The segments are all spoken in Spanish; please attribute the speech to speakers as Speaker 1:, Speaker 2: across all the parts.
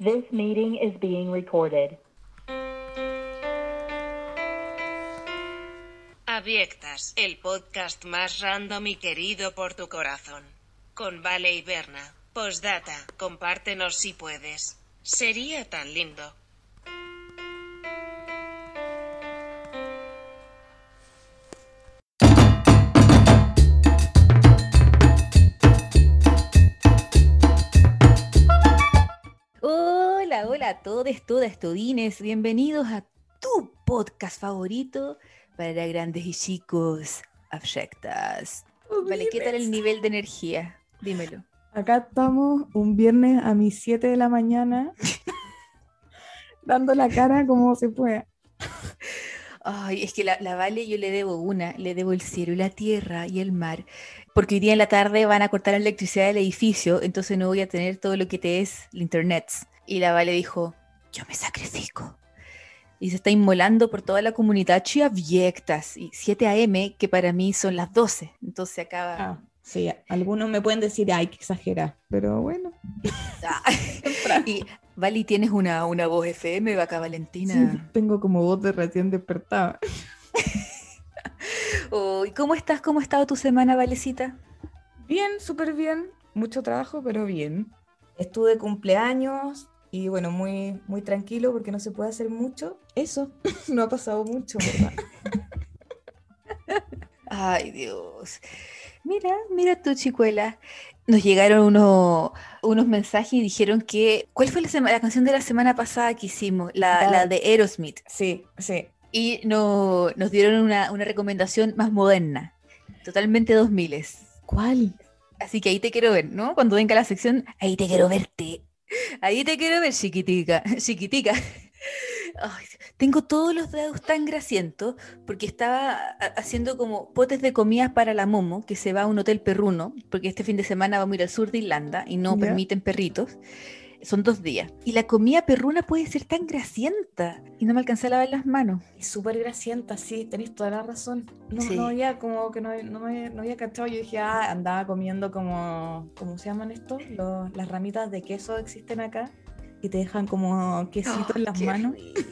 Speaker 1: This meeting is being recorded.
Speaker 2: Abyectas, el podcast más random y querido por tu corazón. Con Vale y Berna. Postdata, compártenos si puedes. Sería tan lindo.
Speaker 3: A todos, todas, todines. Bienvenidos a tu podcast favorito para grandes y chicos abyectas. Vale, ¿qué tal el nivel de energía? Dímelo.
Speaker 4: Acá estamos un viernes a mis 7 de la mañana, dando la cara como se pueda.
Speaker 3: Ay, es que la, la Vale yo le debo una, le debo el cielo y la tierra y el mar, porque hoy día en la tarde van a cortar la electricidad del edificio, entonces no voy a tener todo lo que te es el internet. Y la Vale dijo, yo me sacrifico. Y se está inmolando por toda la comunidad abyectas, y 7 a.m., que para mí son las 12, entonces acaba...
Speaker 4: Ah, sí, algunos me pueden decir, ay, que exagera, pero bueno.
Speaker 3: Y Vali, tienes una, una voz FM, vaca Valentina.
Speaker 4: Sí, tengo como voz de recién despertada.
Speaker 3: Oh, ¿y ¿Cómo estás? ¿Cómo ha estado tu semana, Valecita?
Speaker 4: Bien, súper bien. Mucho trabajo, pero bien. Estuve de cumpleaños y bueno, muy, muy tranquilo porque no se puede hacer mucho. Eso, no ha pasado mucho, ¿verdad?
Speaker 3: Ay, Dios. Mira, mira tu chicuela. Nos llegaron unos, unos mensajes y dijeron que. ¿Cuál fue la, sema- la canción de la semana pasada que hicimos? La,
Speaker 4: La-
Speaker 3: la de Aerosmith.
Speaker 4: Sí, sí.
Speaker 3: Y no- nos dieron una, una recomendación más moderna. Totalmente 2000
Speaker 4: ¿Cuál?
Speaker 3: Así que ahí te quiero ver, ¿no? Cuando venga la sección, ahí te quiero verte. Ahí te quiero ver, chiquitica, chiquitica. Ay, tengo todos los dedos tan grasientos porque estaba ha- haciendo como potes de comidas para la Momo, que se va a un hotel perruno, porque este fin de semana vamos a ir al sur de Irlanda y no permiten perritos. Son dos días. Y la comida perruna puede ser tan grasienta. Y no me alcancé a lavar las manos.
Speaker 4: Y súper grasienta, sí, tenéis toda la razón. No,
Speaker 3: Sí.
Speaker 4: no había como que no, no, me, no había cachado. Yo dije, ah, andaba comiendo como, ¿cómo se llaman estos? Los- las ramitas de queso existen acá, que te dejan como quesito
Speaker 3: Oh,
Speaker 4: en las
Speaker 3: qué
Speaker 4: manos.
Speaker 3: rico.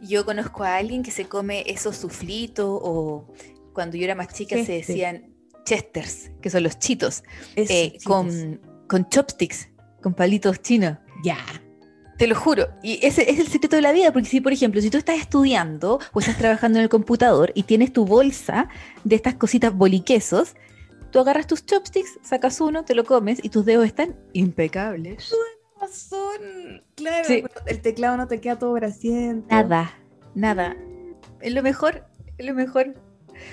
Speaker 3: Yo conozco a alguien que se come esos suflitos o cuando yo era más chica se decían chesters, que son los chitos, eh,
Speaker 4: chitos.
Speaker 3: con, con chopsticks, con palitos chinos.
Speaker 4: Ya.
Speaker 3: Te lo juro. Y ese es el secreto de la vida, porque si, por ejemplo, si tú estás estudiando o estás trabajando en el computador y tienes tu bolsa de estas cositas boliquesos, tú agarras tus chopsticks, sacas uno, te lo comes y tus dedos están impecables.
Speaker 4: razón. Claro,
Speaker 3: Sí.
Speaker 4: el teclado no te queda todo grasiento.
Speaker 3: Nada, nada. Es lo mejor, es lo mejor.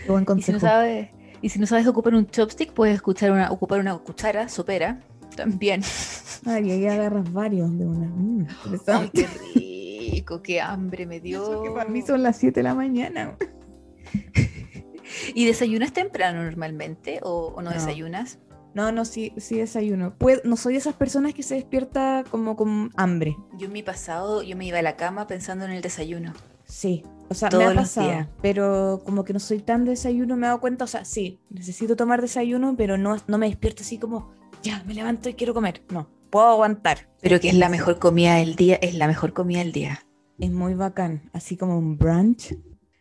Speaker 4: Qué buen
Speaker 3: Y si no
Speaker 4: consejo.
Speaker 3: sabes, y si no sabes ocupar un chopstick, puedes escuchar una, ocupar una cuchara sopera también.
Speaker 4: Ay, ahí agarras varios de una. Mm,
Speaker 3: Ay,
Speaker 4: interesante.
Speaker 3: qué rico, qué hambre me dio.
Speaker 4: Eso que para mí son las 7 de la mañana.
Speaker 3: ¿Y desayunas temprano normalmente o, o no,
Speaker 4: No.
Speaker 3: desayunas?
Speaker 4: No, no, sí, sí desayuno. Puedo- no soy de esas personas que se despierta como con hambre.
Speaker 3: Yo en mi pasado, yo me iba a la cama pensando en el desayuno.
Speaker 4: Sí, o sea,
Speaker 3: Todos
Speaker 4: me ha
Speaker 3: los
Speaker 4: pasado,
Speaker 3: días.
Speaker 4: pero como que no soy tan de desayuno, me he dado cuenta, o sea, sí, necesito tomar desayuno, pero no, no me despierto así como, ya, me levanto y quiero comer. No, puedo aguantar.
Speaker 3: Pero que es la mejor comida del día, es la mejor comida del día.
Speaker 4: Es muy bacán, así como un brunch.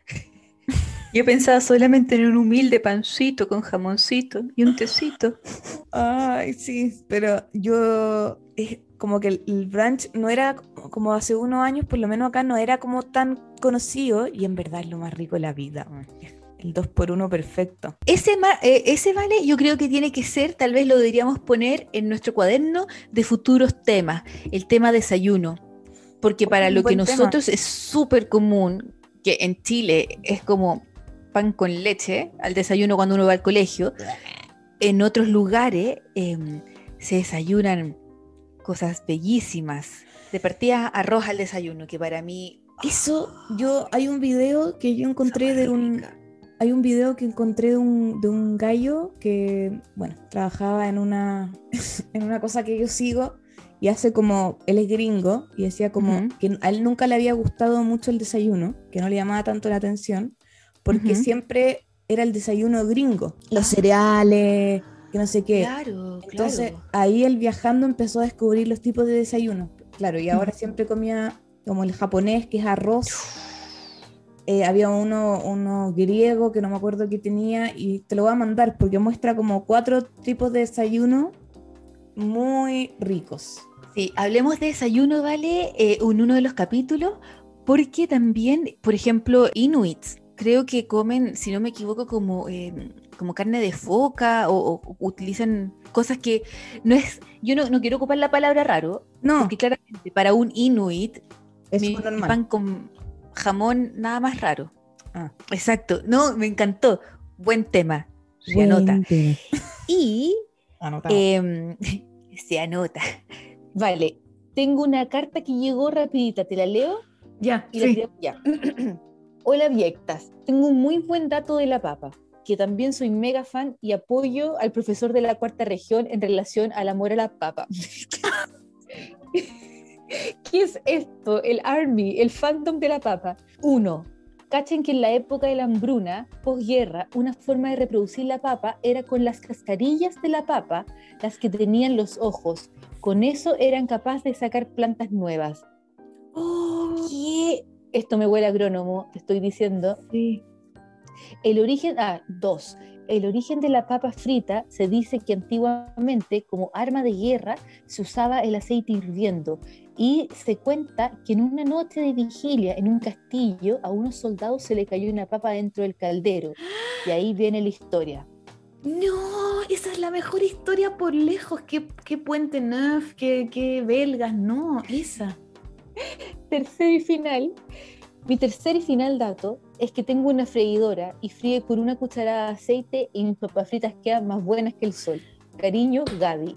Speaker 3: Yo pensaba solamente en un humilde pancito con jamoncito y un tecito.
Speaker 4: Ay, sí, pero yo, es como que el, el brunch no era como hace unos años, por lo menos acá no era como tan conocido y en verdad es lo más rico de la vida. man. El 2 por 1 perfecto.
Speaker 3: Ese, eh, ese vale, yo creo que tiene que ser, tal vez lo deberíamos poner en nuestro cuaderno de futuros temas, el tema desayuno. Porque para lo que
Speaker 4: tema.
Speaker 3: nosotros es súper común, que en Chile es como pan con leche al desayuno cuando uno va al colegio, en otros lugares em, se desayunan cosas bellísimas. De partida arroz al desayuno, que para mí...
Speaker 4: Eso, yo, hay un video que yo encontré de un,
Speaker 3: rica.
Speaker 4: Hay un video que encontré de un, de un gallo que, bueno, trabajaba en una, en una cosa que yo sigo y hace como, él es gringo y decía como que a él nunca le había gustado mucho el desayuno, que no le llamaba tanto la atención, porque siempre era el desayuno gringo, los cereales, que no sé qué.
Speaker 3: Claro,
Speaker 4: Entonces
Speaker 3: claro.
Speaker 4: ahí él viajando empezó a descubrir los tipos de desayuno. Claro, y ahora siempre comía como el japonés, que es arroz. Eh, había uno, uno griego que no me acuerdo qué tenía y te lo voy a mandar porque muestra como cuatro tipos de desayuno muy ricos.
Speaker 3: Sí, hablemos de desayuno, ¿vale? Eh, en uno de los capítulos, porque también, por ejemplo, inuits, creo que comen, si no me equivoco, como, eh, como carne de foca o, o utilizan cosas que no es, yo no, no quiero ocupar la palabra raro,
Speaker 4: No,
Speaker 3: porque claramente para un inuit,
Speaker 4: es
Speaker 3: mi
Speaker 4: normal.
Speaker 3: pan con jamón nada más raro.
Speaker 4: Ah.
Speaker 3: Exacto, no, me encantó, buen tema, se
Speaker 4: Buen
Speaker 3: anota.
Speaker 4: tema.
Speaker 3: Y. Em, se anota. Vale, tengo una carta que llegó rapidita, ¿te la leo?
Speaker 4: ya,
Speaker 3: Y la
Speaker 4: sí.
Speaker 3: tiramos ya. Hola, Viectas. Tengo un muy buen dato de la papa, que también soy mega fan y apoyo al profesor de la cuarta región en relación al amor a la papa. ¿Qué es esto? El Army, el fandom de la papa. Uno, cachen que en la época de la hambruna, posguerra, una forma de reproducir la papa era con las cascarillas de la papa, las que tenían los ojos. Con eso eran capaces de sacar plantas nuevas. ¿Qué? Esto me huele a agrónomo, te estoy diciendo.
Speaker 4: Sí.
Speaker 3: El origen, ah, dos. El origen de la papa frita se dice que antiguamente como arma de guerra se usaba el aceite hirviendo y se cuenta que en una noche de vigilia en un castillo a unos soldados se le cayó una papa dentro del caldero y ahí viene la historia.
Speaker 4: No, esa es la mejor historia por lejos. ¿Qué, qué Puente Neuf? ¿Qué, qué belgas? No, esa.
Speaker 3: Tercer y final. Mi tercer y final dato es que tengo una freidora y fríe con una cucharada de aceite y mis papas fritas quedan más buenas que el sol. Cariño, Gaby.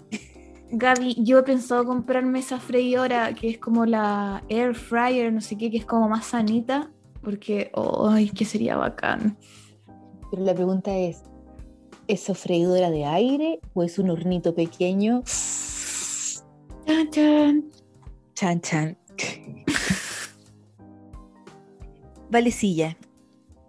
Speaker 4: Gaby, yo he pensado comprarme esa freidora que es como la air fryer, no sé qué, que es como más sanita, porque, ay, que sería bacán.
Speaker 3: Pero la pregunta es, ¿eso freidora de aire o es un hornito pequeño?
Speaker 4: Chan, chan.
Speaker 3: Chan, chan. Valecilla,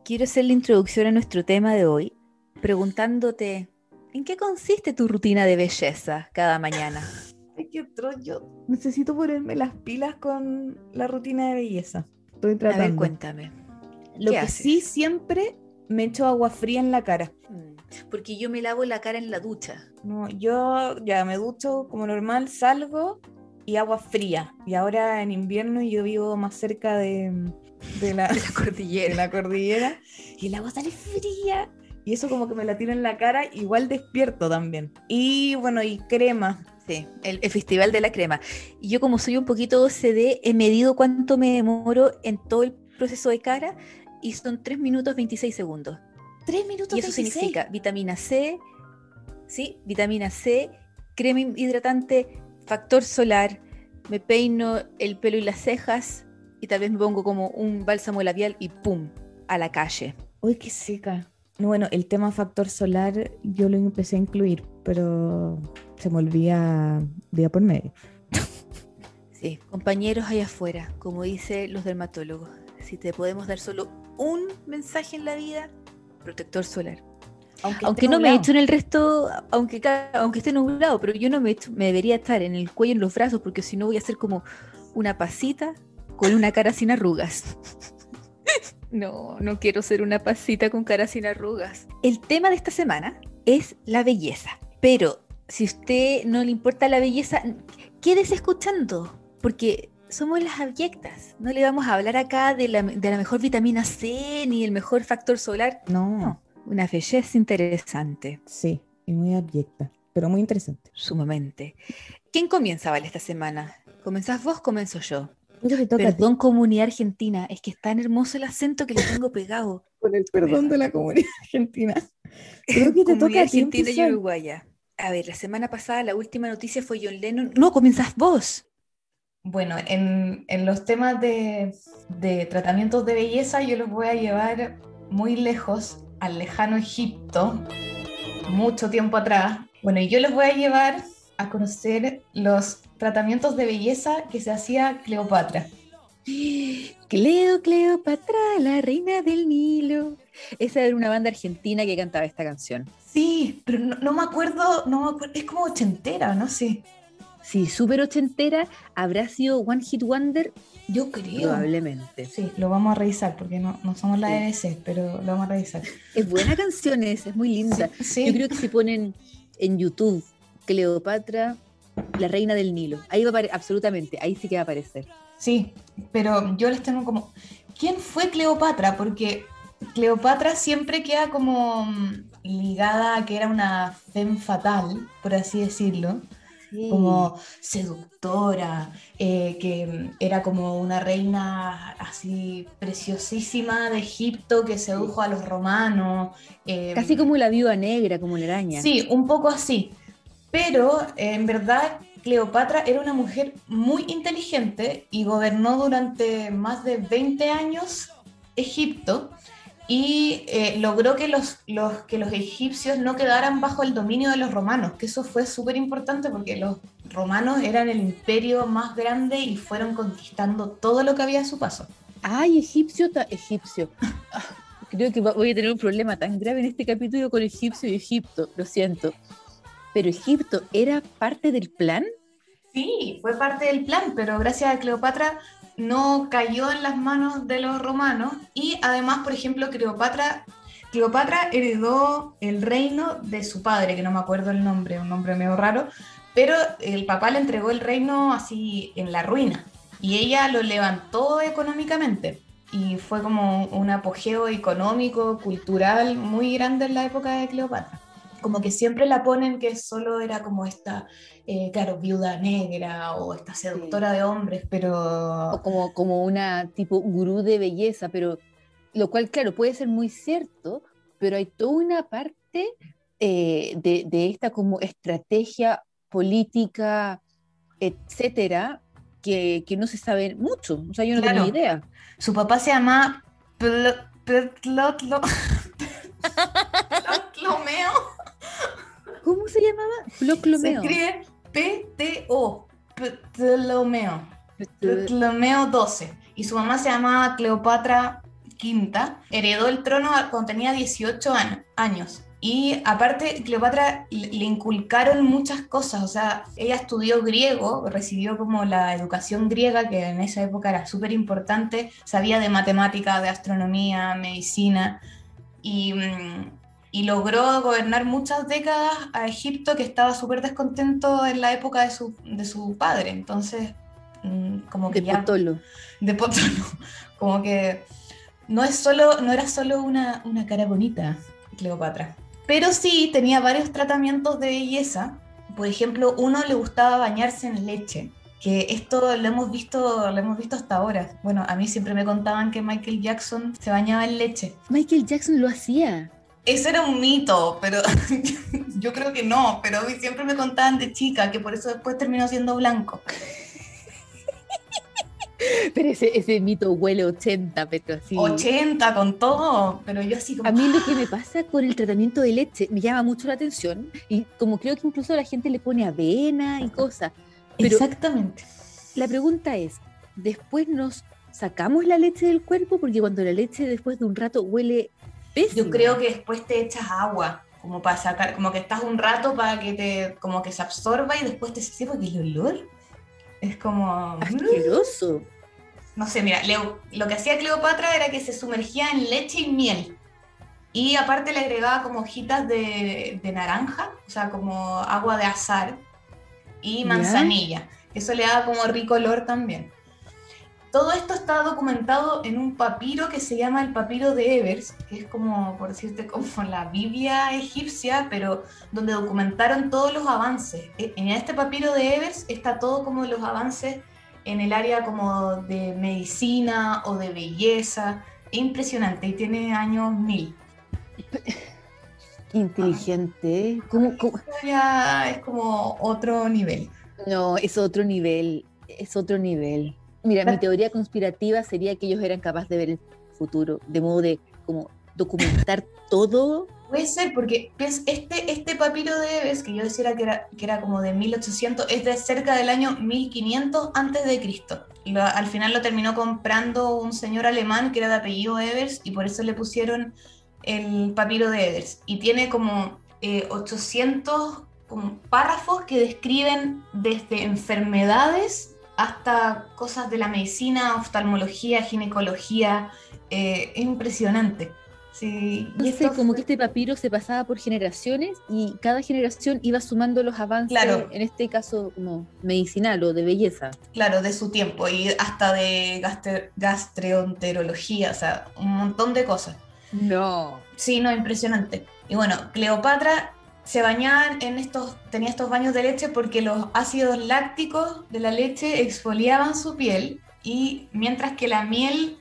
Speaker 3: quiero hacer la introducción a nuestro tema de hoy preguntándote, ¿en qué consiste tu rutina de belleza cada mañana?
Speaker 4: Ay, qué yo necesito ponerme las pilas con la rutina de belleza. Estoy
Speaker 3: A
Speaker 4: tratando.
Speaker 3: ver, cuéntame.
Speaker 4: Lo
Speaker 3: ¿qué
Speaker 4: que
Speaker 3: haces?
Speaker 4: sí siempre me echo agua fría en la cara.
Speaker 3: Mm, Porque yo me lavo la cara en la ducha.
Speaker 4: No, yo ya me ducho como normal, salgo y agua fría. Y ahora en invierno yo vivo más cerca de, de la,
Speaker 3: De la
Speaker 4: de
Speaker 3: cordillera.
Speaker 4: la cordillera y el agua sale fría. Y eso como que me la tiro en la cara, igual despierto también. Y bueno, y crema.
Speaker 3: Sí, el, el Festival de la Crema. Yo como soy un poquito OCD, he medido cuánto me demoro en todo el proceso de cara y son 3 minutos 26 segundos.
Speaker 4: Tres minutos
Speaker 3: Y eso
Speaker 4: 26.
Speaker 3: significa vitamina C, ¿sí? Vitamina C, crema hidratante, factor solar, me peino el pelo y las cejas y tal vez me pongo como un bálsamo labial y ¡pum! a la calle.
Speaker 4: Uy, qué seca. No, bueno, el tema factor solar yo lo empecé a incluir, pero se me olvida día por medio.
Speaker 3: Sí, compañeros allá afuera, como dicen los dermatólogos, si te podemos dar solo un mensaje en la vida, protector solar.
Speaker 4: Aunque,
Speaker 3: no me he hecho en el resto, aunque, aunque esté nublado, pero yo no me, he hecho- me debería estar en el cuello, en los brazos, porque si no voy a ser como una pasita con una cara sin arrugas. No, no quiero ser una pasita con cara sin arrugas. El tema de esta semana es la belleza. Pero si a usted no le importa la belleza, quédese escuchando, porque somos las abyectas. No le vamos a hablar acá de la, de la mejor vitamina C ni el mejor factor solar.
Speaker 4: No,
Speaker 3: No, una belleza interesante,
Speaker 4: sí, y muy abyecta, pero muy interesante.
Speaker 3: sumamente. ¿Quién comienza, Vale, esta semana? ¿Comenzás vos? Comienzo yo.
Speaker 4: Toca.
Speaker 3: Perdón, comunidad argentina, es que es tan hermoso el acento que le tengo pegado.
Speaker 4: con el perdón de la comunidad argentina. Creo que te toca
Speaker 3: comunidad
Speaker 4: a ti
Speaker 3: argentina y uruguaya. A ver, la semana pasada la última noticia fue John Lennon. No, comenzás vos.
Speaker 4: Bueno, en, en los temas de, de tratamientos de belleza yo los voy a llevar muy lejos, al lejano Egipto, mucho tiempo atrás. Bueno, y yo los voy a llevar a conocer los tratamientos de belleza que se hacía Cleopatra.
Speaker 3: Cleo, Cleopatra, la reina del Nilo. Esa era una banda argentina que cantaba esta canción.
Speaker 4: Sí, pero no, no me acuerdo, no me acuerdo, es como ochentera, no sé.
Speaker 3: Sí, súper ochentera, ¿habrá sido One Hit Wonder?
Speaker 4: Yo creo.
Speaker 3: Probablemente.
Speaker 4: Sí, lo vamos a revisar porque no, no somos la
Speaker 3: Sí.
Speaker 4: Pero lo vamos a revisar.
Speaker 3: Es buena canción esa, es muy linda.
Speaker 4: Sí,
Speaker 3: Yo creo que si ponen en YouTube Cleopatra, la reina del Nilo, ahí va a aparecer, absolutamente, ahí sí que va a aparecer.
Speaker 4: sí, pero yo les tengo como... ¿Quién fue Cleopatra? Porque Cleopatra siempre queda como mm, ligada a que era una femme fatal, por así decirlo. como seductora, eh, que era como una reina así preciosísima de Egipto que sedujo a los romanos. eh,
Speaker 3: Casi como la viuda negra, como la araña.
Speaker 4: Sí, un poco así. Pero en verdad Cleopatra era una mujer muy inteligente y gobernó durante más de 20 años Egipto y eh, logró que los, que los egipcios no quedaran bajo el dominio de los romanos, que eso fue súper importante porque los romanos eran el imperio más grande y fueron conquistando todo lo que había a su paso.
Speaker 3: Ay, egipcio, egipcio. Ah, Creo que voy a tener un problema tan grave en este capítulo con egipcio y Egipto, lo siento. Pero Egipto era parte del plan.
Speaker 4: Sí, fue parte del plan, pero gracias a Cleopatra no cayó en las manos de los romanos y además, por ejemplo, Cleopatra, Cleopatra heredó el reino de su padre, que no me acuerdo el nombre, un nombre medio raro, pero el papá le entregó el reino así en la ruina y ella lo levantó económicamente y fue como un apogeo económico, cultural muy grande en la época de Cleopatra. Como que siempre la ponen que solo era como esta eh, claro, viuda negra o esta seductora de hombres,
Speaker 3: o
Speaker 4: pero
Speaker 3: como, como una tipo gurú de belleza, pero lo cual, claro, puede ser muy cierto, pero hay toda una parte eh, de, de esta como estrategia política, etcétera, que, que no se sabe mucho. O sea, yo no
Speaker 4: Claro.
Speaker 3: tengo ni idea.
Speaker 4: su papá se llama Pl- Ptolomeo.
Speaker 3: ¿Cómo se llamaba?
Speaker 4: Se
Speaker 3: Ploclomeo.
Speaker 4: escribe P-T-O, Ptolomeo, Ptolomeo XII. Y su mamá se llamaba Cleopatra V. Heredó el trono cuando tenía 18 an- años. Y aparte, Cleopatra le le inculcaron muchas cosas, o sea, ella estudió griego, recibió como la educación griega, que en esa época era súper importante, sabía de matemática, de astronomía, medicina, y, mm, y logró gobernar muchas décadas a Egipto, que estaba súper descontento en la época de su, de su padre, entonces, mm, como que
Speaker 3: De
Speaker 4: ya
Speaker 3: Potolo.
Speaker 4: de Potolo. Como que no, es solo, no era solo una, una cara bonita, Cleopatra. Pero sí tenía varios tratamientos de belleza. Por ejemplo, uno le gustaba bañarse en leche. Que esto lo hemos visto, lo hemos visto hasta ahora. Bueno, a mí siempre me contaban que Michael Jackson se bañaba en leche.
Speaker 3: Michael Jackson lo hacía.
Speaker 4: Eso era un mito, pero yo creo que no. Pero siempre me contaban de chica que por eso después terminó siendo blanco.
Speaker 3: Pero ese, ese mito huele 80, pero así.
Speaker 4: 80 con todo, pero yo así como...
Speaker 3: A mí lo que me pasa con el tratamiento de leche me llama mucho la atención y como creo que incluso la gente le pone avena y cosas.
Speaker 4: Exactamente.
Speaker 3: la pregunta es, ¿después nos sacamos la leche del cuerpo? Porque cuando la leche después de un rato huele pésimo.
Speaker 4: Yo creo que después te echas agua, como para sacar, como que estás un rato para que te, como que se absorba y después te sí, porque el olor es como,
Speaker 3: Asqueroso.
Speaker 4: no sé, mira, lo que hacía Cleopatra era que se sumergía en leche y miel. Y aparte le agregaba como hojitas de, de naranja, o sea, como agua de azar y manzanilla. Eso le daba como rico olor también. Todo esto está documentado en un papiro que se llama el papiro de Evers, que es como, por decirte, como la Biblia egipcia, pero donde documentaron todos los avances. E- En este papiro de Evers está todo como los avances en el área como de medicina o de belleza. Es impresionante y tiene años mil.
Speaker 3: Qué inteligente. ¿eh? ¿Cómo-
Speaker 4: es como otro nivel.
Speaker 3: No, es otro nivel. Es otro nivel. Mira, mi teoría conspirativa sería que ellos eran capaces de ver el futuro, de modo de como documentar todo.
Speaker 4: Puede ser, porque este, este papiro de Eves, que yo decía que era, que era como de 1800, es de cerca del año 1500 antes de Cristo. Al final lo terminó comprando un señor alemán que era de apellido Evers y por eso le pusieron el papiro de Evers. Y tiene como eh, 800 como párrafos que describen desde enfermedades hasta cosas de la medicina, oftalmología, ginecología. Eh, es impresionante. Sí, y
Speaker 3: Entonces, como que este papiro se pasaba por generaciones y cada generación iba sumando los avances,
Speaker 4: Claro.
Speaker 3: en este caso como medicinal o de belleza.
Speaker 4: Claro, de su tiempo y hasta de gastre- gastroenterología, o sea, un montón de cosas.
Speaker 3: No.
Speaker 4: Sí, no, impresionante. Y bueno, Cleopatra se bañaba en estos, tenía estos baños de leche porque los ácidos lácticos de la leche exfoliaban su piel y mientras que la miel,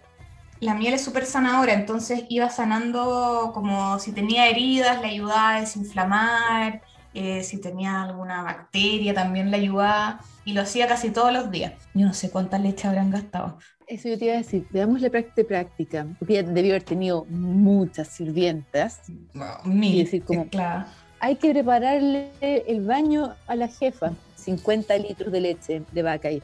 Speaker 4: la miel es súper sanadora, entonces iba sanando como si tenía heridas, le ayudaba a desinflamar, eh, si tenía alguna bacteria también le ayudaba y lo hacía casi todos los días. Yo no sé cuánta leche habrán gastado.
Speaker 3: Eso yo te iba a decir, veamos la práctica de práctica, porque ella debió haber tenido muchas sirvientas.
Speaker 4: Mil,
Speaker 3: decir, como-
Speaker 4: claro.
Speaker 3: Hay que prepararle el baño a la jefa, 50 litros de leche de vaca ahí.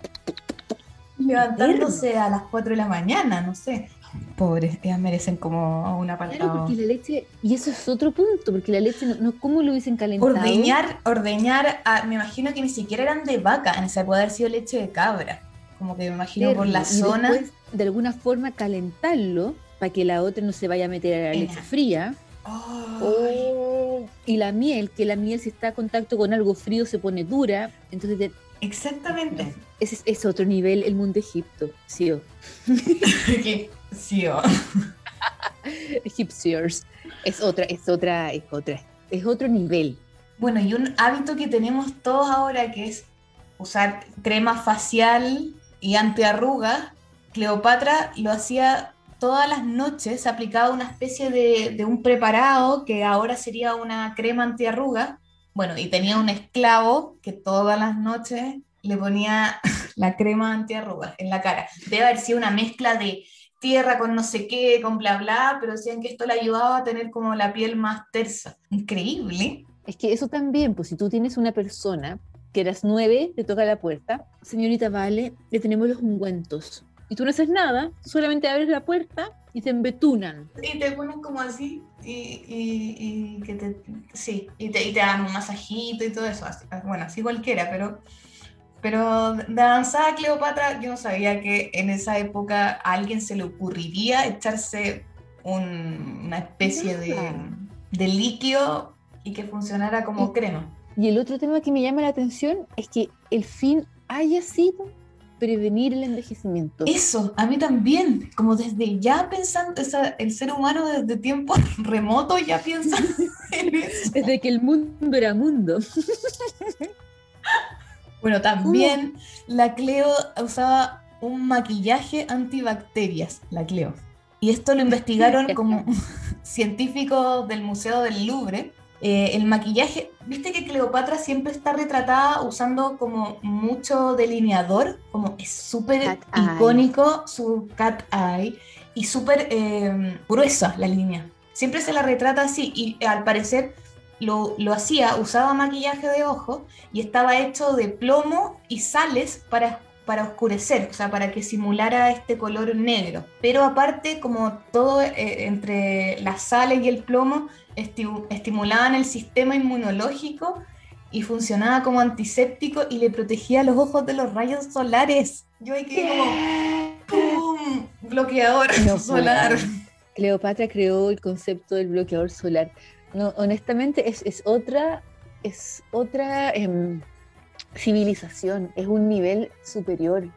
Speaker 4: levantándose a las 4 de la mañana, no sé. Pobres, ellas merecen como un
Speaker 3: Claro,
Speaker 4: apartado.
Speaker 3: porque la leche, y eso es otro punto, porque la leche, no, no ¿cómo lo hubiesen calentado?
Speaker 4: Ordeñar, ordeñar, a- me imagino que ni siquiera eran de vaca, en esa puede haber sido leche de cabra. Como que me imagino por la
Speaker 3: y
Speaker 4: zona.
Speaker 3: después, de alguna forma calentarlo para que la otra no se vaya a meter a la leche fría. Oh, y la miel, que la miel si está a contacto con algo frío se pone dura. Entonces,
Speaker 4: exactamente.
Speaker 3: ese es, es otro nivel el mundo Egipto. Sí,
Speaker 4: sí.
Speaker 3: Egyptiers. Es otra, es otra, es otra, es otro nivel.
Speaker 4: Bueno, y un hábito que tenemos todos ahora que es usar crema facial y antiarrugas. Cleopatra lo hacía todas las noches, aplicaba una especie de, un preparado que ahora sería una crema antiarruga. Bueno, y tenía un esclavo que todas las noches le ponía la crema antiarrugas en la cara. Debe haber sido una mezcla de tierra con no sé qué, con bla bla, pero decían que esto le ayudaba a tener como la piel más tersa. Increíble.
Speaker 3: Es que eso también, pues si tú tienes una persona que a las nueve te toca la puerta, señorita Vale, le tenemos los ungüentos. Y tú no haces nada, solamente abres la puerta y te embetunan.
Speaker 4: Y te ponen como así, y, y- y que te, sí, y te, y te dan un masajito y todo eso, así, bueno, así cualquiera, pero, pero de avanzada Cleopatra, yo no sabía que en esa época a alguien se le ocurriría echarse un- una especie de, de líquido y que funcionara como crema.
Speaker 3: Y el otro tema que me llama la atención es que el fin haya sido prevenir el envejecimiento.
Speaker 4: Eso, a mí también, como desde ya pensando, esa- el ser humano desde tiempos remotos ya piensa en eso.
Speaker 3: Desde que el mundo era mundo.
Speaker 4: Bueno, también la Cleo usaba un maquillaje antibacterias, la Cleo. Y esto lo investigaron como científicos del Museo del Louvre. Eh, el maquillaje, viste que Cleopatra siempre está retratada usando como mucho delineador, como es súper
Speaker 3: eye.
Speaker 4: icónico su cat eye y súper eh, gruesa la línea. Siempre se la retrata así y eh, al parecer lo, lo hacía, usaba maquillaje de ojo y estaba hecho de plomo y sales para, para oscurecer, o sea, para que simulara este color negro. Pero aparte, como todo eh, entre las sales y el plomo, estimulaban el sistema inmunológico y funcionaba como antiséptico y le protegía los ojos de los rayos solares. Yo ahí quedé como ¡pum! bloqueador
Speaker 3: No
Speaker 4: solar.
Speaker 3: Cleopatra creó el concepto del bloqueador solar. No, honestamente es, es otra, es otra em, civilización, es un nivel superior.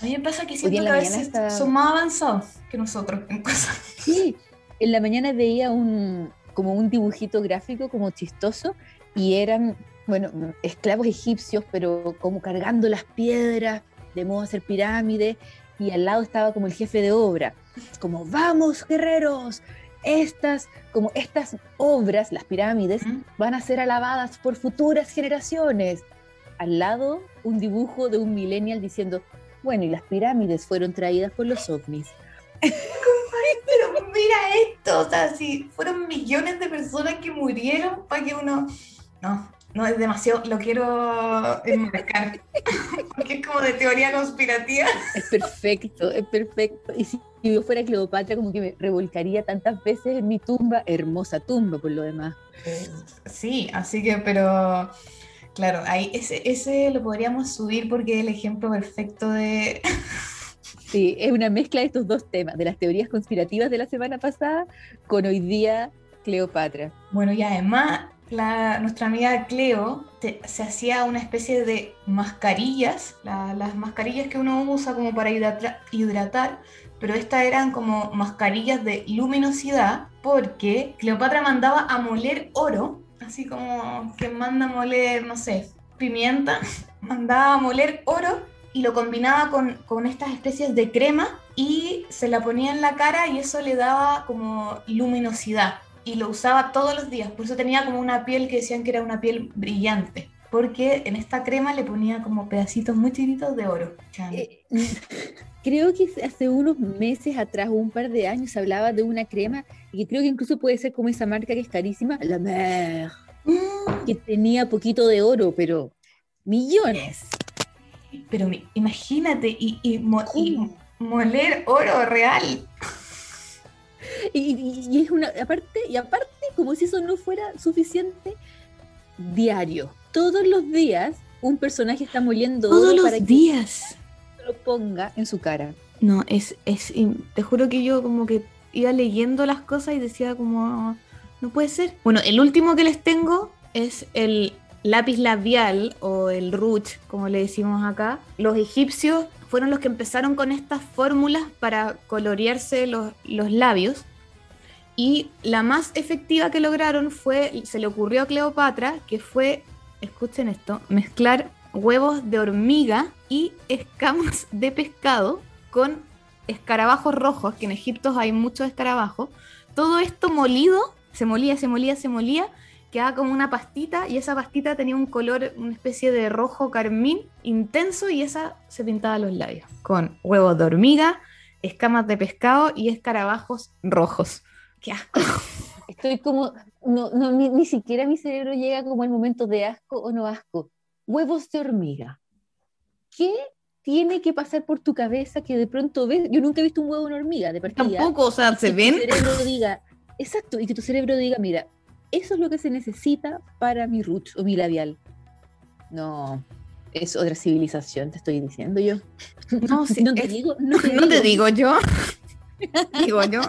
Speaker 4: A mí me pasa que siento
Speaker 3: en
Speaker 4: que a veces
Speaker 3: está-
Speaker 4: son más avanzados que nosotros en cosas.
Speaker 3: Sí, en la mañana veía un, como un dibujito gráfico como chistoso y eran, bueno, esclavos egipcios, pero como cargando las piedras de modo a hacer pirámides y al lado estaba como el jefe de obra, como vamos guerreros, estas, como estas obras, las pirámides, van a ser alabadas por futuras generaciones. Al lado, un dibujo de un millennial diciendo, bueno, y las pirámides fueron traídas por los ovnis.
Speaker 4: Pero mira esto, o sea, si fueron millones de personas que murieron para que uno... No, no es demasiado, lo quiero enmarcar, porque es como de teoría conspirativa.
Speaker 3: Es perfecto, es perfecto. Y si yo fuera Cleopatra, como que me revolcaría tantas veces en mi tumba, hermosa tumba por lo demás.
Speaker 4: Sí, así que, pero...
Speaker 5: claro, ahí ese, ese lo podríamos subir porque es el ejemplo perfecto de...
Speaker 3: Sí, es una mezcla de estos dos temas, de las teorías conspirativas de la semana pasada con hoy día Cleopatra.
Speaker 5: Bueno, y además la, nuestra amiga Cleo se hacía una especie de mascarillas, la- las mascarillas que uno usa como para hidratra- hidratar, pero estas eran como mascarillas de luminosidad porque Cleopatra mandaba a moler oro, así como que manda a moler, no sé, pimienta, mandaba a moler oro y lo combinaba con, con estas especies de crema y se la ponía en la cara y eso le daba como luminosidad y lo usaba todos los días, por eso tenía como una piel que decían que era una piel brillante, porque en esta crema le ponía como pedacitos muy chiquitos de oro.
Speaker 3: Eh, creo que hace unos meses atrás, o un par de años, se hablaba de una crema y que creo que incluso puede ser como esa marca que es carísima, La Mer,
Speaker 5: Mm,
Speaker 3: que tenía poquito de oro, pero millones.
Speaker 5: Pero imagínate, y, y mo- y
Speaker 3: ¿Cómo?
Speaker 5: moler oro real.
Speaker 3: Y, es una, aparte, y aparte, como si eso no fuera suficiente, diario. Todos los días un personaje está moliendo oro para
Speaker 4: días.
Speaker 3: que lo ponga en su cara.
Speaker 4: No, es, es, te juro que yo como que iba leyendo las cosas y decía como, no puede ser. Bueno, el último que les tengo es el lápiz labial o el rouge, como le decimos acá. Los egipcios fueron los que empezaron con estas fórmulas para colorearse los, los labios. Y la más efectiva que lograron fue, se le ocurrió a Cleopatra, que fue, escuchen esto, mezclar huevos de hormiga y escamas de pescado con escarabajos rojos, que en Egipto hay muchos escarabajos. Todo esto molido, se molía, se molía, se molía, quedaba como una pastita y esa pastita tenía un color, una especie de rojo carmín intenso y esa se pintaba los labios con huevos de hormiga, escamas de pescado y escarabajos rojos. ¡Qué asco!
Speaker 3: Estoy como, no, no, ni, ni siquiera mi cerebro llega como el momento de asco o no asco. Huevos de hormiga. ¿Qué tiene que pasar por tu cabeza que de pronto ves? Yo nunca he visto un huevo de hormiga de partida.
Speaker 4: Tampoco, o sea, ¿se
Speaker 3: que tu
Speaker 4: ven?
Speaker 3: cerebro diga, exacto, y que tu cerebro diga, mira, eso es lo que se necesita para mi root o mi labial. No, es otra civilización, te estoy diciendo yo.
Speaker 4: No, sí,
Speaker 3: no te
Speaker 4: es-
Speaker 3: digo, no te
Speaker 4: no te
Speaker 3: digo.
Speaker 4: digo yo. digo yo.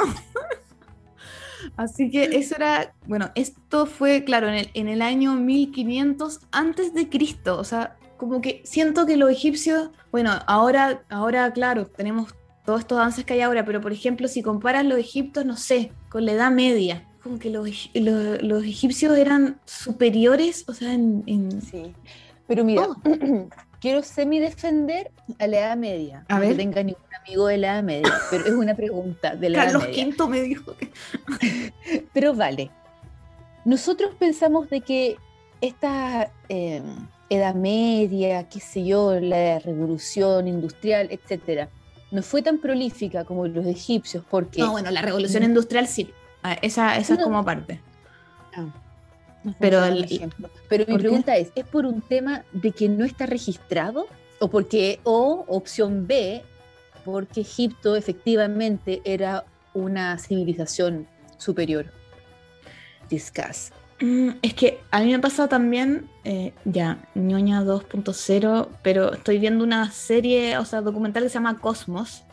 Speaker 4: Así que eso era, bueno, esto fue, claro, en el, en el año 1500 antes de Cristo. O sea, como que siento que los egipcios, bueno, ahora, ahora, claro, tenemos todos estos avances que hay ahora, pero por ejemplo, si comparas los egiptos, no sé, con la Edad Media, como que los, los, los egipcios eran superiores, o sea, en... en-
Speaker 3: Sí. Pero mira,
Speaker 4: Oh.
Speaker 3: quiero semi-defender a la Edad Media.
Speaker 4: A
Speaker 3: no
Speaker 4: ver.
Speaker 3: tenga ningún amigo de la Edad Media, pero es una pregunta de la
Speaker 4: Carlos
Speaker 3: Edad Media.
Speaker 4: V me dijo que...
Speaker 3: Pero vale. Nosotros pensamos de que esta eh, Edad Media, qué sé yo, la revolución industrial, etcétera, no fue tan prolífica como los egipcios, porque
Speaker 4: No, bueno, la revolución industrial sí. Ah, Esa, esa es como parte.
Speaker 3: No fue
Speaker 4: Pero el-.
Speaker 3: Pero mi pregunta es, ¿es por un tema de que no está registrado? ¿O porque, o opción B, porque Egipto efectivamente era una civilización superior? Discuss.
Speaker 4: Mm, Es que a mí me pasa también, eh, ya, ñoña 2.0, pero estoy viendo una serie, o sea, documental que se llama Cosmos,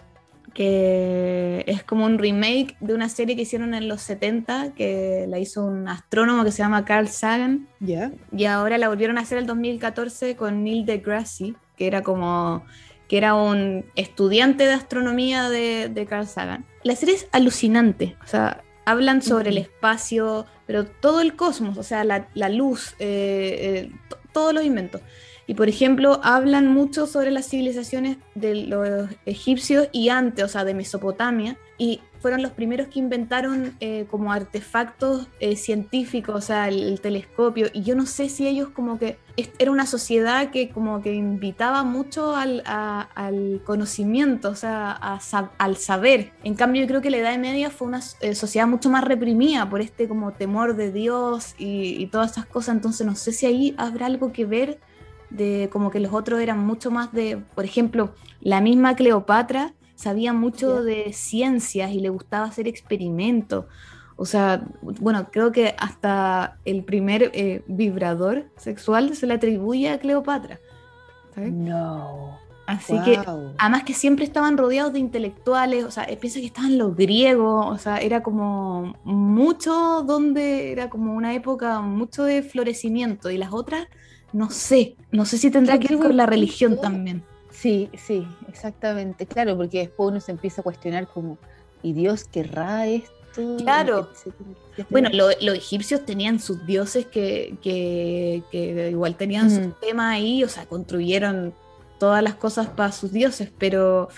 Speaker 4: que es como un remake de una serie que hicieron en los 70, que la hizo un astrónomo que se llama Carl Sagan,
Speaker 3: ¿Ya?
Speaker 4: y ahora la volvieron a hacer el 2014 con Neil deGrasse, que era como que era un estudiante de astronomía de, de Carl Sagan. La serie es alucinante, o sea, hablan sobre el espacio, pero todo el cosmos, o sea, la, la luz, eh, eh, to- todos los inventos. Y por ejemplo, hablan mucho sobre las civilizaciones de los egipcios y antes, o sea, de Mesopotamia, y fueron los primeros que inventaron eh, como artefactos eh, científicos, o sea, el, el telescopio, y yo no sé si ellos como que era una sociedad que como que invitaba mucho al, a- al conocimiento, o sea, a al saber. En cambio, yo creo que la Edad Media fue una eh, sociedad mucho más reprimida por este como temor de Dios y, y todas esas cosas, entonces no sé si ahí habrá algo que ver de como que los otros eran mucho más de, por ejemplo, la misma Cleopatra sabía mucho de ciencias y le gustaba hacer experimentos. O sea, bueno, creo que hasta el primer eh, vibrador sexual se le atribuye a Cleopatra. ¿sabes?
Speaker 3: No.
Speaker 4: Así que,
Speaker 3: Wow.
Speaker 4: además que siempre estaban rodeados de intelectuales, o sea, eh, piensa que estaban los griegos, o sea, era como mucho donde era como una época mucho de florecimiento y las otras, no sé, no sé si tendrá que ver con la religión también.
Speaker 3: Sí, sí, exactamente. Claro, porque después uno se empieza a cuestionar como, ¿y Dios querrá esto?
Speaker 4: Claro. Bueno, lo- los egipcios tenían sus dioses que, que- que igual tenían
Speaker 3: Ujú.
Speaker 4: sus temas ahí, o sea, construyeron todas las cosas para sus dioses, pero,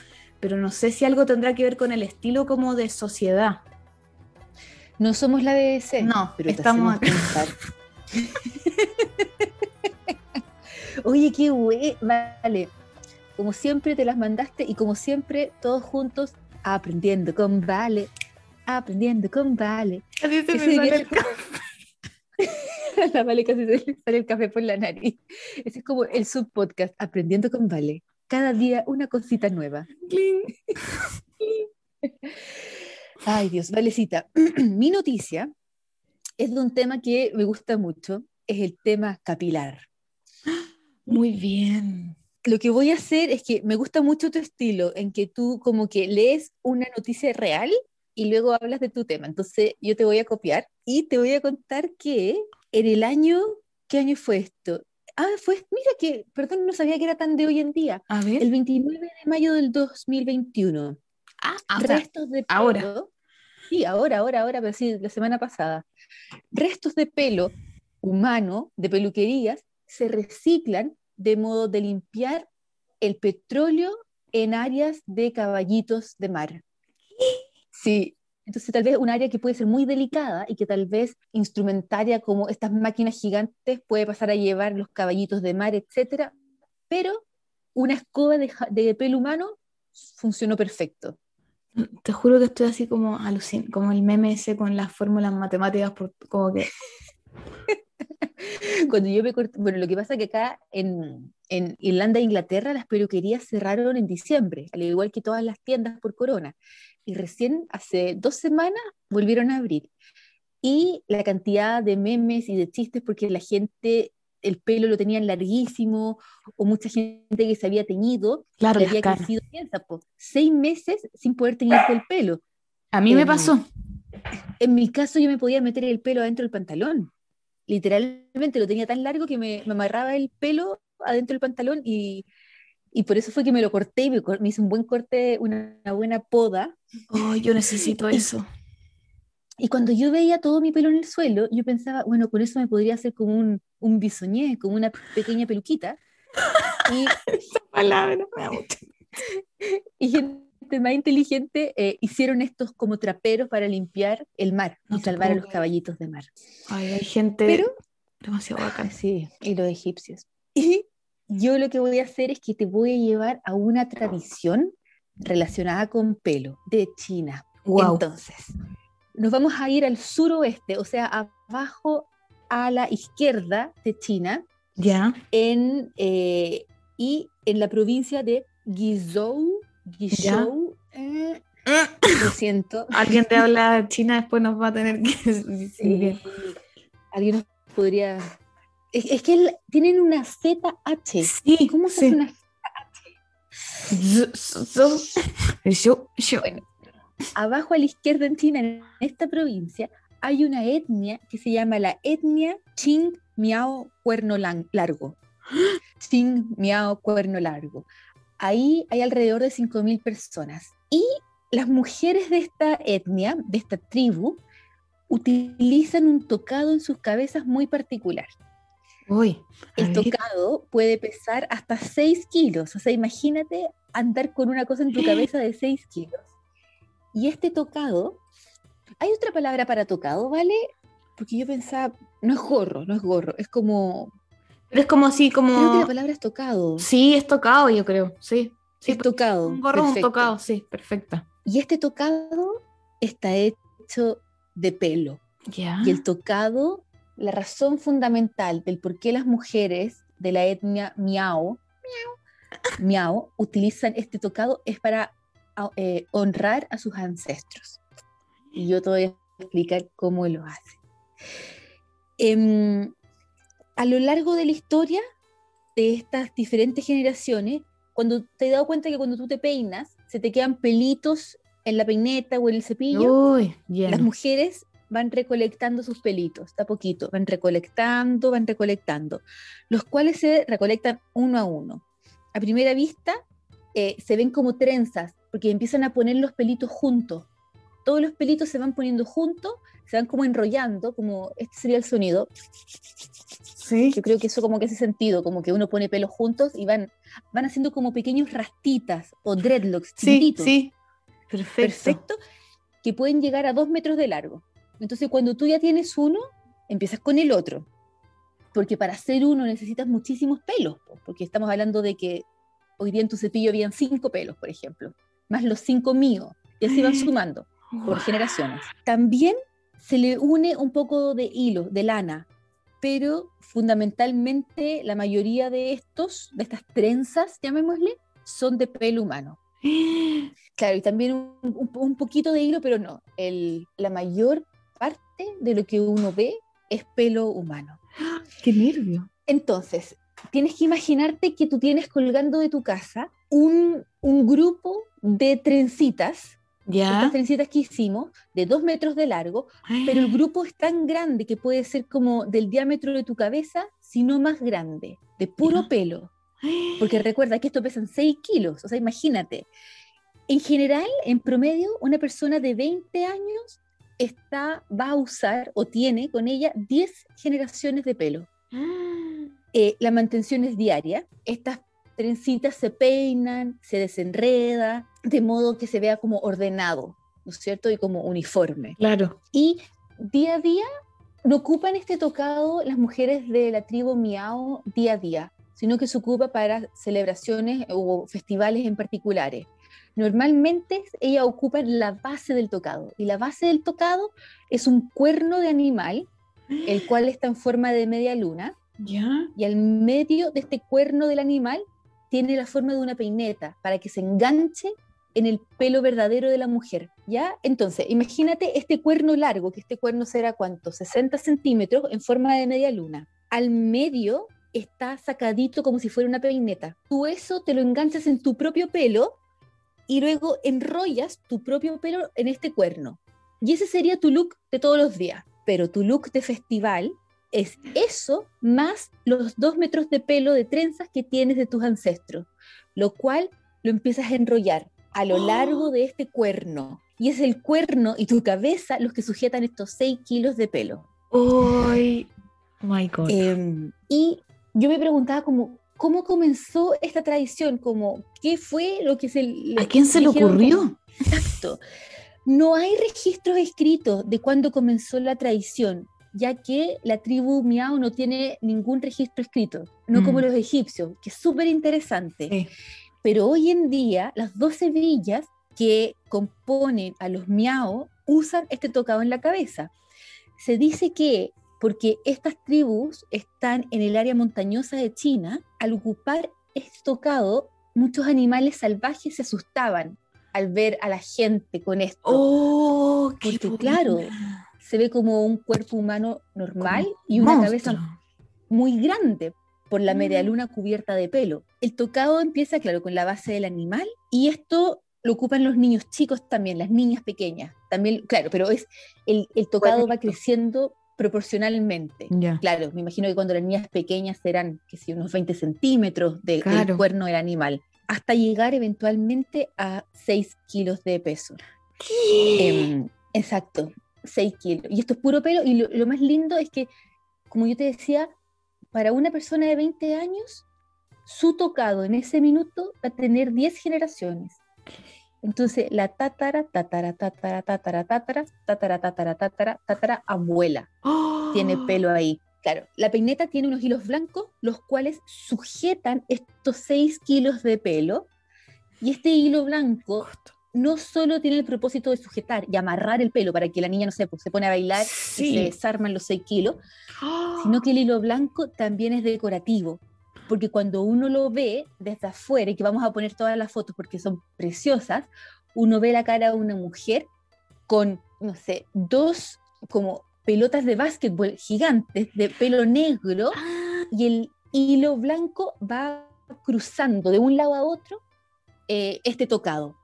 Speaker 4: pero no sé si algo tendrá que ver con el estilo como de sociedad.
Speaker 3: no somos la BBC.
Speaker 4: No,
Speaker 3: pero
Speaker 4: estamos.
Speaker 3: Oye, qué güey. Vale. Como siempre te las mandaste y como siempre todos juntos aprendiendo con Vale. Aprendiendo con Vale.
Speaker 4: Así se
Speaker 3: Ese
Speaker 4: me sale el
Speaker 3: ser- la Vale casi se le sale el café por la nariz. Ese es como el subpodcast, Aprendiendo con Vale. Cada día una cosita nueva. Ay, Dios, Valecita. Mi noticia es de un tema que me gusta mucho, es el tema capilar.
Speaker 4: Muy bien.
Speaker 3: Lo que voy a hacer es que me gusta mucho tu estilo, en que tú como que lees una noticia real y luego hablas de tu tema. Entonces yo te voy a copiar y te voy a contar que en el año, ¿qué año fue esto? Ah, fue, mira que, perdón, no sabía que era tan de hoy en día.
Speaker 4: A ver.
Speaker 3: El 29 de mayo del 2021.
Speaker 4: ah, ah, o sea,
Speaker 3: restos de pelo.
Speaker 4: ahora.
Speaker 3: Sí, ahora, ahora, ahora, pero sí, la semana pasada. Restos de pelo humano, de peluquerías, se reciclan de modo de limpiar el petróleo en áreas de caballitos de mar. Sí, entonces tal vez un área que puede ser muy delicada y que tal vez instrumentaria como estas máquinas gigantes puede pasar a llevar los caballitos de mar, etcétera, pero una escoba de, pelo humano funcionó perfecto.
Speaker 4: te juro que estoy así como alucin como el meme ese con las fórmulas matemáticas, por, como que
Speaker 3: Cuando yo me corté, bueno, lo que pasa es que acá en, en Irlanda e Inglaterra las peluquerías cerraron en diciembre, al igual que todas las tiendas por corona. Y recién hace dos semanas volvieron a abrir. Y la cantidad de memes y de chistes, porque la gente, el pelo lo tenían larguísimo, o mucha gente que se había teñido,
Speaker 4: claro, las
Speaker 3: había crecido, piensa, po, seis meses sin poder teñirte el pelo.
Speaker 4: A mí me
Speaker 3: em,
Speaker 4: pasó.
Speaker 3: En mi caso, yo me podía meter el pelo adentro del pantalón. Literalmente lo tenía tan largo que me, me amarraba el pelo adentro del pantalón y, y por eso fue que me lo corté y me, hice un buen corte, una, una buena poda.
Speaker 4: Oh, yo necesito eso.
Speaker 3: Y cuando yo veía todo mi pelo en el suelo, yo pensaba, bueno, con eso me podría hacer como un, un bisoñé, como una pequeña peluquita. Y,
Speaker 4: Palabra, me da mucho.
Speaker 3: y gente más inteligente eh, hicieron estos como traperos para limpiar el mar
Speaker 4: No
Speaker 3: y salvar a los caballitos de mar.
Speaker 4: Ay, hay gente
Speaker 3: Pero
Speaker 4: demasiado bacán.
Speaker 3: Sí, y los egipcios. Y yo lo que voy a hacer es que te voy a llevar a una tradición relacionada con pelo de China.
Speaker 4: Wow.
Speaker 3: Entonces, nos vamos a ir al suroeste, o sea, abajo a la izquierda de China,
Speaker 4: Ya.
Speaker 3: en, eh, y en la provincia de Guizhou. Guizhou, eh, lo siento.
Speaker 4: Alguien te habla china, después nos va a tener que
Speaker 3: Sí, alguien nos podría... Es, es que el- tienen una ZH.
Speaker 4: Sí,
Speaker 3: ¿Cómo se
Speaker 4: sí.
Speaker 3: hace una
Speaker 4: Z- zo- Yo, yo.
Speaker 3: Bueno, abajo a la izquierda en China, en esta provincia, hay una etnia que se llama la etnia Ching Miao Cuerno Largo. Ching Miao Cuerno Largo. Ahí hay alrededor de 5.000 personas. Y las mujeres de esta etnia, de esta tribu, utilizan un tocado en sus cabezas muy particular.
Speaker 4: Uy,
Speaker 3: El
Speaker 4: ver.
Speaker 3: tocado puede pesar hasta 6 kilos. O sea, imagínate andar con una cosa en tu cabeza de 6 kilos. Y este tocado, ¿hay otra palabra para tocado, vale? Porque yo pensaba, no es gorro, no es gorro, es como,
Speaker 4: es como así,
Speaker 3: creo que
Speaker 4: como.
Speaker 3: la palabra es tocado.
Speaker 4: Sí, es tocado, yo creo. Sí. Sí,
Speaker 3: es tocado.
Speaker 4: un gorro, un tocado, sí, perfecta.
Speaker 3: Y este tocado está hecho de pelo.
Speaker 4: Ya.
Speaker 3: Y el tocado, la razón fundamental del por qué las mujeres de la etnia miao, miao utilizan este tocado es para ah, eh, honrar a sus ancestros. Y yo todavía explicar cómo lo hace. Em, a lo largo de la historia de estas diferentes generaciones, cuando te has dado cuenta que cuando tú te peinas, se te quedan pelitos en la peineta o en el cepillo,
Speaker 4: Uy,
Speaker 3: las mujeres van recolectando sus pelitos, está poquito, van recolectando, van recolectando, los cuales se recolectan uno a uno. A primera vista eh, se ven como trenzas, porque empiezan a poner los pelitos juntos. Todos los pelitos se van poniendo juntos, se van como enrollando, como este sería el sonido.
Speaker 4: Sí.
Speaker 3: Yo creo que eso como que hace sentido, como que uno pone pelos juntos y van, van haciendo como pequeños rastitas o dreadlocks
Speaker 4: Sí,
Speaker 3: chiquititos
Speaker 4: sí. Perfecto.
Speaker 3: perfecto, que pueden llegar a dos metros de largo. Entonces, cuando tú ya tienes uno, empiezas con el otro. Porque para hacer uno necesitas muchísimos pelos, po, porque estamos hablando de que hoy día en tu cepillo habían cinco pelos, por ejemplo, más los cinco míos, y así van sumando por generaciones. También se le une un poco de hilo, de lana, pero fundamentalmente la mayoría de estos, de estas trenzas, llamémosle, son de pelo humano. Claro, y también un, un- poquito de hilo, pero no. El, la mayor parte de lo que uno ve es pelo humano.
Speaker 4: Qué nervio.
Speaker 3: Entonces, tienes que imaginarte que tú tienes colgando de tu casa un, un grupo de trencitas,
Speaker 4: Ya.
Speaker 3: estas trencitas que hicimos, de dos metros de largo, pero el grupo es tan grande que puede ser como del diámetro de tu cabeza, sino más grande, de puro
Speaker 4: Ya.
Speaker 3: pelo. Porque recuerda que esto pesan 6 kilos, o sea, imagínate. En general, en promedio, una persona de 20 años está, va a usar o tiene con ella 10 generaciones de pelo. Eh, la mantención es diaria. Estas trencitas se peinan, se desenreda, de modo que se vea como ordenado, ¿no es cierto? Y como uniforme.
Speaker 4: Claro.
Speaker 3: Y día a día no ocupan este tocado las mujeres de la tribu Miao día a día, sino que se ocupa para celebraciones o festivales en particulares. Normalmente ellas ocupan la base del tocado y la base del tocado es un cuerno de animal, el cual está en forma de media luna
Speaker 4: Ya.
Speaker 3: y al medio de este cuerno del animal tiene la forma de una peineta para que se enganche en el pelo verdadero de la mujer, ¿ya? Entonces, imagínate este cuerno largo, que este cuerno será cuánto, 60 centímetros en forma de media luna. Al medio está sacadito como si fuera una peineta. Tú eso te lo enganchas en tu propio pelo y luego enrollas tu propio pelo en este cuerno. Y ese sería tu look de todos los días. Pero tu look de festival es eso más los dos metros de pelo de trenzas que tienes de tus ancestros, lo cual lo empiezas a enrollar a lo largo de este cuerno. Y es el cuerno y tu cabeza los que sujetan estos 6 kilos de pelo.
Speaker 4: Uy. My God.
Speaker 3: Em, y yo me preguntaba como, ¿cómo comenzó esta tradición? Como, ¿Qué fue lo que se le
Speaker 4: ¿A quién se le
Speaker 3: como-
Speaker 4: ocurrió?
Speaker 3: Exacto. No hay registros escritos de cuándo comenzó la tradición, ya que la tribu Miao no tiene ningún registro escrito, no como
Speaker 4: Mm.
Speaker 3: los egipcios, que es súper interesante.
Speaker 4: Sí.
Speaker 3: Pero hoy en día, las 12 villas que componen a los Miao usan este tocado en la cabeza. Se dice que porque estas tribus están en el área montañosa de China, al ocupar este tocado, muchos animales salvajes se asustaban al ver a la gente con esto.
Speaker 4: Oh, qué
Speaker 3: Porque, claro. Se ve como un cuerpo humano normal
Speaker 4: Como
Speaker 3: y una
Speaker 4: monstruo.
Speaker 3: cabeza muy grande por la media
Speaker 4: Mm.
Speaker 3: luna cubierta de pelo. El tocado empieza, claro, con la base del animal y esto lo ocupan los niños chicos también, las niñas pequeñas. También, claro, pero es el, el tocado va creciendo proporcionalmente.
Speaker 4: Ya.
Speaker 3: Claro, me imagino que cuando las niñas pequeñas serán, que sé, unos 20 centímetros de-
Speaker 4: Claro.
Speaker 3: del cuerno del animal, hasta llegar eventualmente a 6 kilos de peso. Em, exacto, 6 kilos. Y esto es puro pelo. Y lo, lo más lindo es que, como yo te decía, para una persona de 20 años, su tocado en ese minuto va a tener 10 generaciones. Entonces, la tatara, tatara, tatara, tatara, tatara, tatara, tatara, tatara, tatara, abuela tiene
Speaker 4: Oh.
Speaker 3: pelo ahí. Claro, la peineta tiene unos hilos blancos, los cuales sujetan estos 6 kilos de pelo. Y este hilo blanco no solo tiene el propósito de sujetar y amarrar el pelo para que la niña, no sé, pues, se pone a bailar y se desarman los 6 kilos, sino que el hilo blanco también es decorativo. Porque cuando uno lo ve desde afuera, y que vamos a poner todas las fotos porque son preciosas, uno ve la cara de una mujer con no sé, dos como pelotas de básquetbol gigantes de pelo negro
Speaker 4: Ah,
Speaker 3: y el hilo blanco va cruzando de un lado a otro eh, este tocado.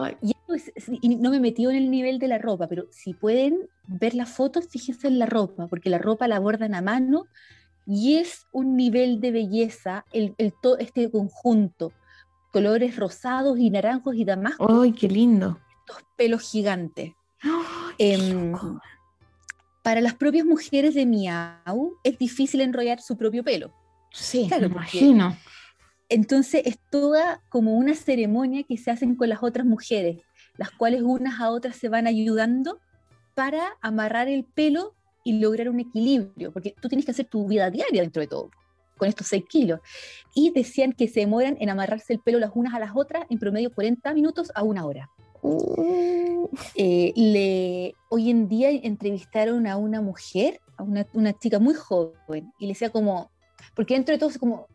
Speaker 4: Oh,
Speaker 3: Y, es- no me metió en el nivel de la ropa, pero si pueden ver las fotos, fíjense en la ropa, porque la ropa la bordan a mano y es un nivel de belleza el, el to- este conjunto. Colores rosados y naranjos y damascos,
Speaker 4: ¡Ay, qué lindo!
Speaker 3: estos pelos gigantes.
Speaker 4: ¡Ay, qué
Speaker 3: Em, para las propias mujeres de Miau es difícil enrollar su propio pelo.
Speaker 4: Sí,
Speaker 3: claro,
Speaker 4: me
Speaker 3: porque-
Speaker 4: imagino.
Speaker 3: Entonces es toda como una ceremonia que se hacen con las otras mujeres, las cuales unas a otras se van ayudando para amarrar el pelo y lograr un equilibrio, porque tú tienes que hacer tu vida diaria dentro de todo, con estos 6 kilos. Y decían que se demoran en amarrarse el pelo las unas a las otras en promedio 40 minutos a una hora.
Speaker 4: Uh,
Speaker 3: Eh, le, hoy en día entrevistaron a una mujer, a una, una chica muy joven, y le decía como, porque dentro de todo es como,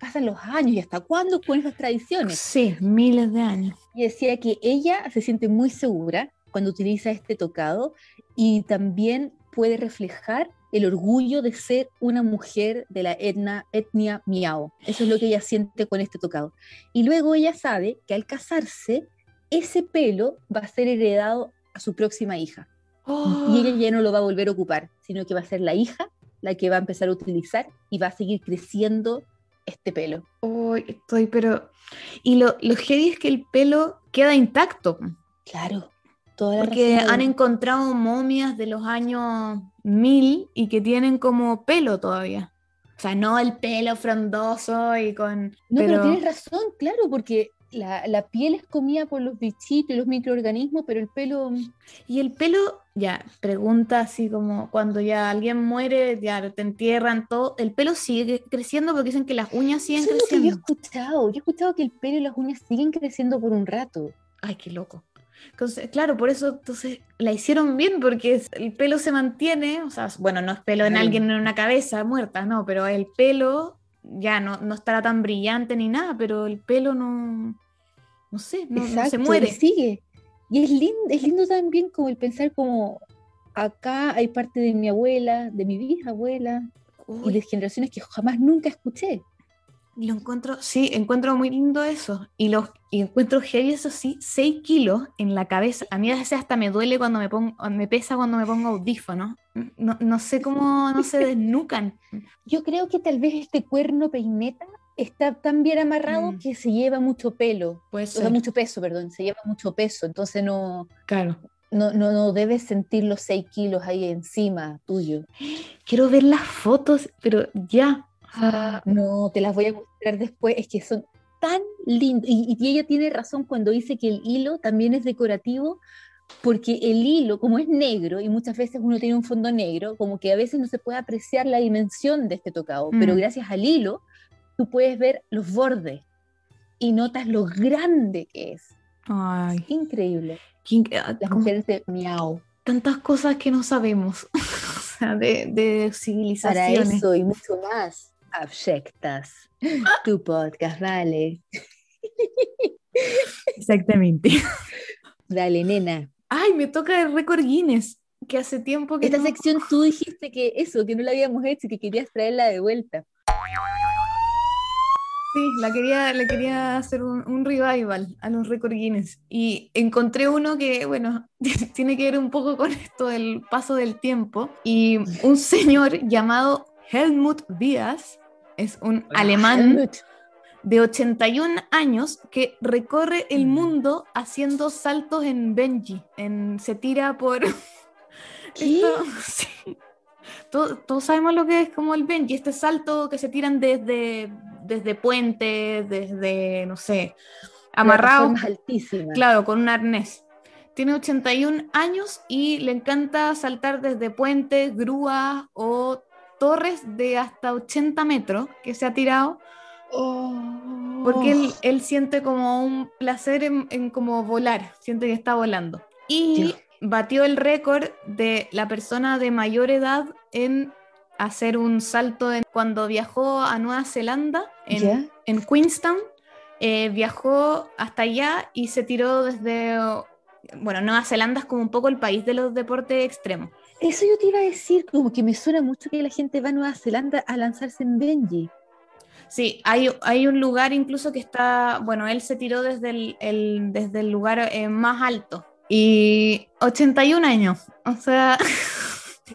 Speaker 3: pasan los años y hasta cuándo con esas tradiciones.
Speaker 4: sí, miles de años.
Speaker 3: Y decía que ella se siente muy segura cuando utiliza este tocado y también puede reflejar el orgullo de ser una mujer de la etna, etnia miao. Eso es lo que ella siente con este tocado. Y luego ella sabe que al casarse, ese pelo va a ser heredado a su próxima hija. Y ella ya no lo va a volver a ocupar, sino que va a ser la hija la que va a empezar a utilizar y va a seguir creciendo este pelo.
Speaker 4: Uy, estoy, pero. Y lo, lo heavy es que el pelo queda intacto.
Speaker 3: Claro. Toda la
Speaker 4: Porque han encontrado momias de los años 1000 y que tienen como pelo todavía. O sea, no el pelo frondoso y con.
Speaker 3: No, pero,
Speaker 4: pero-
Speaker 3: tienes razón, claro, porque la, la piel es comida por los bichitos y los microorganismos, pero el pelo,
Speaker 4: Y el pelo, ya, pregunta así como cuando ya alguien muere, ya te entierran todo, el pelo sigue creciendo porque dicen que las uñas siguen
Speaker 3: eso es lo que yo he
Speaker 4: creciendo.
Speaker 3: escuchado. Yo he escuchado que el pelo y las uñas siguen creciendo por un rato.
Speaker 4: Ay, qué loco. Entonces, claro, por eso entonces la hicieron bien porque el pelo se mantiene, o sea, bueno, no es pelo en alguien en una cabeza muerta, no, pero el pelo ya no, no estará tan brillante ni nada, pero el pelo no, no sé, no, no se
Speaker 3: Exacto,
Speaker 4: muere.
Speaker 3: sigue. Y es lindo, es lindo también como el pensar como acá hay parte de mi abuela, de mi bisabuela y
Speaker 4: Uy,
Speaker 3: de generaciones que jamás nunca escuché.
Speaker 4: Y lo encuentro, sí, encuentro muy lindo eso. Y, lo, y encuentro heavy eso sí, 6 kilos en la cabeza. A mí a veces hasta me duele cuando me pongo, me pesa cuando me pongo audífonos. No, no sé cómo no se desnucan.
Speaker 3: Yo creo que tal vez este cuerno peineta está tan bien amarrado
Speaker 4: Mm.
Speaker 3: que se lleva mucho pelo.
Speaker 4: Puede
Speaker 3: O sea, mucho peso, perdón, se lleva mucho peso, entonces no,
Speaker 4: Claro.
Speaker 3: no, no, no debes sentir los 6 kilos ahí encima tuyo.
Speaker 4: Quiero ver las fotos, pero ya. Sea,
Speaker 3: No, te las voy a mostrar después, es que son tan lindos. Y, y ella tiene razón cuando dice que el hilo también es decorativo, porque el hilo, como es negro, y muchas veces uno tiene un fondo negro, como que a veces no se puede apreciar la dimensión de este tocado, pero
Speaker 4: Mm.
Speaker 3: gracias al hilo, tú puedes ver los bordes y notas lo grande que es.
Speaker 4: ay,
Speaker 3: Increíble.
Speaker 4: ¿quién- ah,
Speaker 3: Las mujeres de miau.
Speaker 4: tantas cosas que no sabemos. o sea, de, de
Speaker 3: Para
Speaker 4: civilizaciones.
Speaker 3: eso y mucho más. Abyectas. Tu podcast, vale.
Speaker 4: Exactamente.
Speaker 3: Dale, nena.
Speaker 4: Ay, me toca el récord Guinness, que hace tiempo que
Speaker 3: Esta
Speaker 4: no-
Speaker 3: sección tú dijiste que eso, que no la habíamos hecho y que querías traerla de vuelta.
Speaker 4: Sí, la quería, le quería hacer un, un revival a los récord Guinness. Y encontré uno que, bueno, tiene que ver un poco con esto del paso del tiempo. Y un señor llamado Helmut Diaz, es un alemán
Speaker 3: Helmut.
Speaker 4: de 81 años que recorre el
Speaker 3: Mm.
Speaker 4: mundo haciendo saltos en Benji. En, se tira por...
Speaker 3: ¿Qué?
Speaker 4: Esto- sí. Todos, todos sabemos lo que es como el Benji, este salto que se tiran desde, desde puentes, desde, no sé, amarrado,
Speaker 3: Plataformas altísimas.
Speaker 4: claro, con un arnés. Tiene 81 años y le encanta saltar desde puentes, grúas o torres de hasta 80 metros que se ha tirado porque él,
Speaker 3: Oh.
Speaker 4: él siente como un placer en, en como volar, siente que está volando. Y
Speaker 3: Dios.
Speaker 4: Batió el récord de la persona de mayor edad en hacer un salto en- cuando viajó a Nueva Zelanda, en, Queenstown. eh, viajó hasta allá y se tiró desde bueno, Nueva Zelanda es como un poco el país de los deportes extremos.
Speaker 3: Eso yo te iba a decir, como que me suena mucho que la gente va a Nueva Zelanda a lanzarse en Benji.
Speaker 4: Sí, hay, hay un lugar incluso que está, bueno, él se tiró desde el, el- desde el lugar eh, más alto y 81 años, o sea,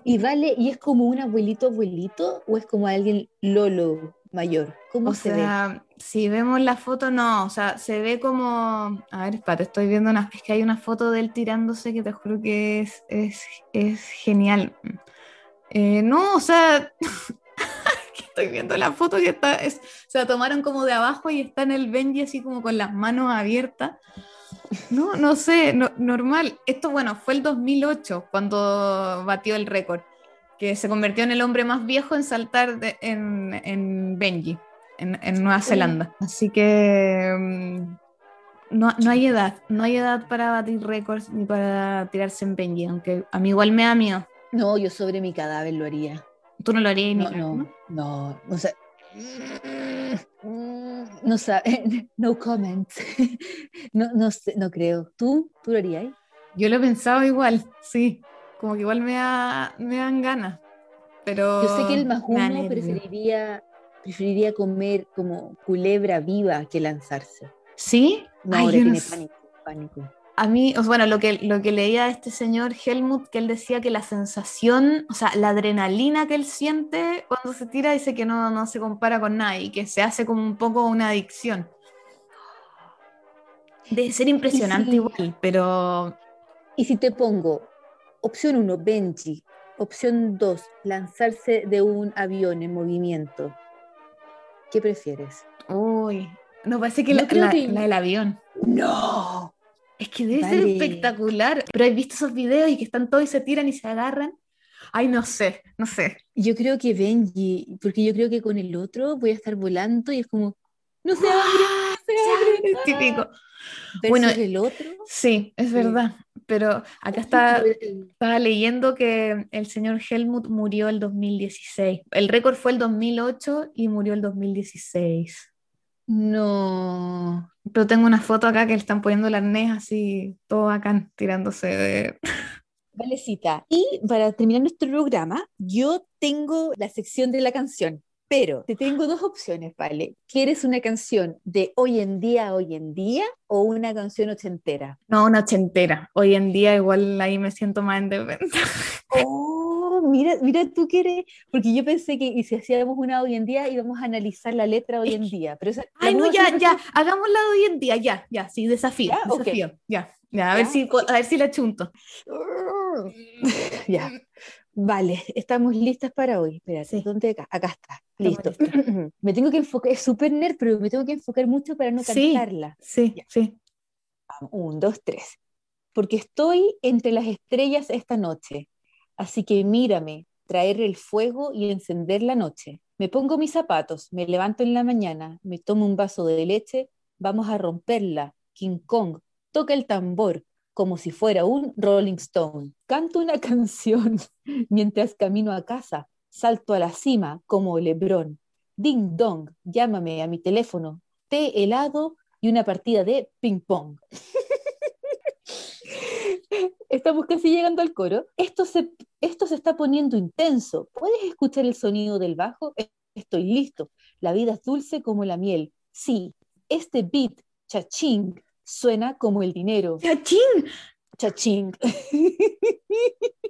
Speaker 3: Y vale, ¿y es como un abuelito abuelito o es como alguien Lolo mayor? ¿Cómo
Speaker 4: o
Speaker 3: se
Speaker 4: sea, si vemos la foto, no, o sea, se ve como, a ver, espérate, estoy viendo una, es que hay una foto de él tirándose que te juro que es, es, es genial. Eh, no, o sea, que estoy viendo la foto que está, es, se la tomaron como de abajo y está en el Benji así como con las manos abiertas. No, no sé, no- normal. Esto, bueno, fue el 2008 cuando batió el récord, que se convirtió en el hombre más viejo en saltar de- en, en Benji, en, en Nueva Zelanda. Así que mm, no, no hay edad, no hay edad para batir récords ni para tirarse en Benji, aunque a mí igual me da miedo.
Speaker 3: No, yo sobre mi cadáver lo haría.
Speaker 4: Tú no lo harías ni
Speaker 3: No,
Speaker 4: cagando.
Speaker 3: no, no, o sea, no sabe, no comments. No, no sé, no creo. ¿Tú? ¿Tú lo harías?
Speaker 4: Yo lo he pensado igual, sí, como que igual me, da- me dan ganas. Pero
Speaker 3: Yo sé que el más
Speaker 4: me da
Speaker 3: uno
Speaker 4: nervio.
Speaker 3: preferiría, preferiría comer como culebra viva que lanzarse.
Speaker 4: ¿Sí?
Speaker 3: No,
Speaker 4: Ay,
Speaker 3: ahora
Speaker 4: yo
Speaker 3: tiene pánico, pánico.
Speaker 4: A mí, bueno, lo que, lo que leía de este señor Helmut, que él decía que la sensación, o sea, la adrenalina que él siente cuando se tira, dice que no, no se compara con nada y que se hace como un poco una adicción. Debe ser impresionante igual, pero
Speaker 3: Y si te pongo opción 1, Benji, opción 2, lanzarse de un avión en movimiento, ¿qué prefieres?
Speaker 4: uy, no parece que
Speaker 3: Yo
Speaker 4: la,
Speaker 3: creo
Speaker 4: la-
Speaker 3: que-
Speaker 4: la del avión.
Speaker 3: No.
Speaker 4: Es que debe ser espectacular. Pero ¿has visto esos videos y que están todos y se tiran y se agarran? Ay, no sé, no sé.
Speaker 3: Yo creo que Benji, porque yo creo que con el otro voy a estar volando y es como, no se abre, no se abre.
Speaker 4: Es típico. Bueno,
Speaker 3: el otro.
Speaker 4: Sí, es
Speaker 3: Sí.
Speaker 4: verdad. Pero acá está, estaba leyendo que el señor Helmut murió el 2016. El récord fue el 2008 y murió el 2016.
Speaker 3: No.
Speaker 4: Pero tengo una foto acá que le están poniendo el arnés así, todo bacán, tirándose de...
Speaker 3: Valecita. Y para terminar nuestro programa, yo tengo la sección de la canción, pero te tengo dos opciones, ¿vale? ¿Quieres una canción de hoy en día, hoy en día, o una canción ochentera?
Speaker 4: No, una ochentera. Hoy en día igual ahí me siento más en desventaja.
Speaker 3: Oh, mira, mira tú que eres, porque yo pensé que y si hacíamos una hoy en día íbamos a analizar la letra hoy en día, pero esa,
Speaker 4: Ay, no, ya, ya,
Speaker 3: después.
Speaker 4: hagámosla hoy en día, ya, ya, sí, desafío,
Speaker 3: Ya,
Speaker 4: desafío, ya, ya, a ver
Speaker 3: Ya,
Speaker 4: si, a ver si la chunto.
Speaker 3: Ya. Vale, estamos listas para hoy. Espérate,
Speaker 4: Sí.
Speaker 3: ¿dónde acá? Acá está. Listo. me tengo que enfocar, es súper nerd, pero me tengo que enfocar mucho para no
Speaker 4: Sí.
Speaker 3: cantarla.
Speaker 4: Sí, sí.
Speaker 3: Vamos, un, dos, tres. Porque estoy entre las estrellas esta noche. Así que mírame, traer el fuego y encender la noche. Me pongo mis zapatos, me levanto en la mañana, me tomo un vaso de leche, vamos a romperla. King Kong toca el tambor como si fuera un Rolling Stone. Canto una canción mientras camino a casa. Salto a la cima como Lebrón. Ding dong, llámame a mi teléfono. Té helado y una partida de ping pong. Estamos casi llegando al coro. Esto se, esto se está poniendo intenso. ¿Puedes escuchar el sonido del bajo? Estoy listo. La vida es dulce como la miel. Sí, este beat, chaching, suena como el dinero.
Speaker 4: ¡Chachín!
Speaker 3: Chaching.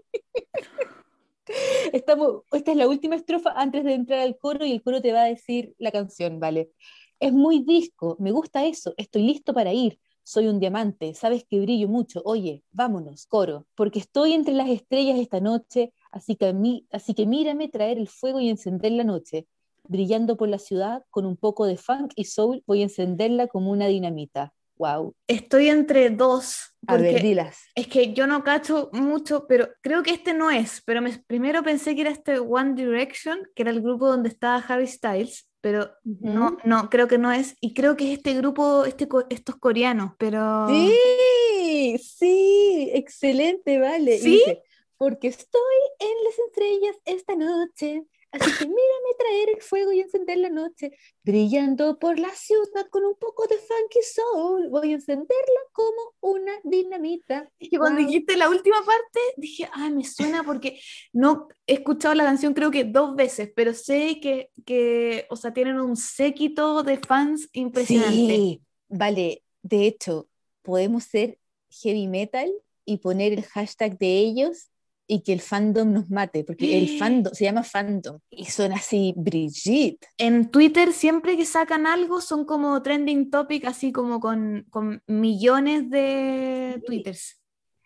Speaker 3: Estamos, esta es la última estrofa antes de entrar al coro y el coro te va a decir la canción, ¿vale? Es muy disco, me gusta eso, estoy listo para ir. Soy un diamante, sabes que brillo mucho. Oye, vámonos, coro, porque estoy entre las estrellas esta noche, así que, a mí, así que mírame traer el fuego y encender la noche. Brillando por la ciudad con un poco de funk y soul, voy a encenderla como una dinamita. Wow.
Speaker 4: Estoy entre dos.
Speaker 3: A ver, dilas.
Speaker 4: Es que yo no cacho mucho, pero creo que este no es. Pero me- primero pensé que era este One Direction, que era el grupo donde estaba Harry Styles, pero no, no, creo que no es. Y creo que es este grupo, este, estos coreanos, pero...
Speaker 3: Sí, sí, excelente, vale.
Speaker 4: ¿Sí?
Speaker 3: dice, porque estoy en las estrellas esta noche, así que mírame traer el fuego y encender la noche, brillando por la ciudad con un poco de funky soul, voy a encenderla como una dinamita.
Speaker 4: que cuando
Speaker 3: Wow.
Speaker 4: dijiste la última parte, dije, ay, me suena porque no he escuchado la canción creo que dos veces, pero sé que, que o sea, tienen un séquito de fans impresionante.
Speaker 3: Sí, vale. De hecho, podemos ser heavy metal y poner el hashtag de ellos y que el fandom nos mate, porque el fandom se llama fandom y son así, Brigitte.
Speaker 4: En Twitter, siempre que sacan algo, son como trending topic, así como con, con millones de
Speaker 3: Sí.
Speaker 4: twitters.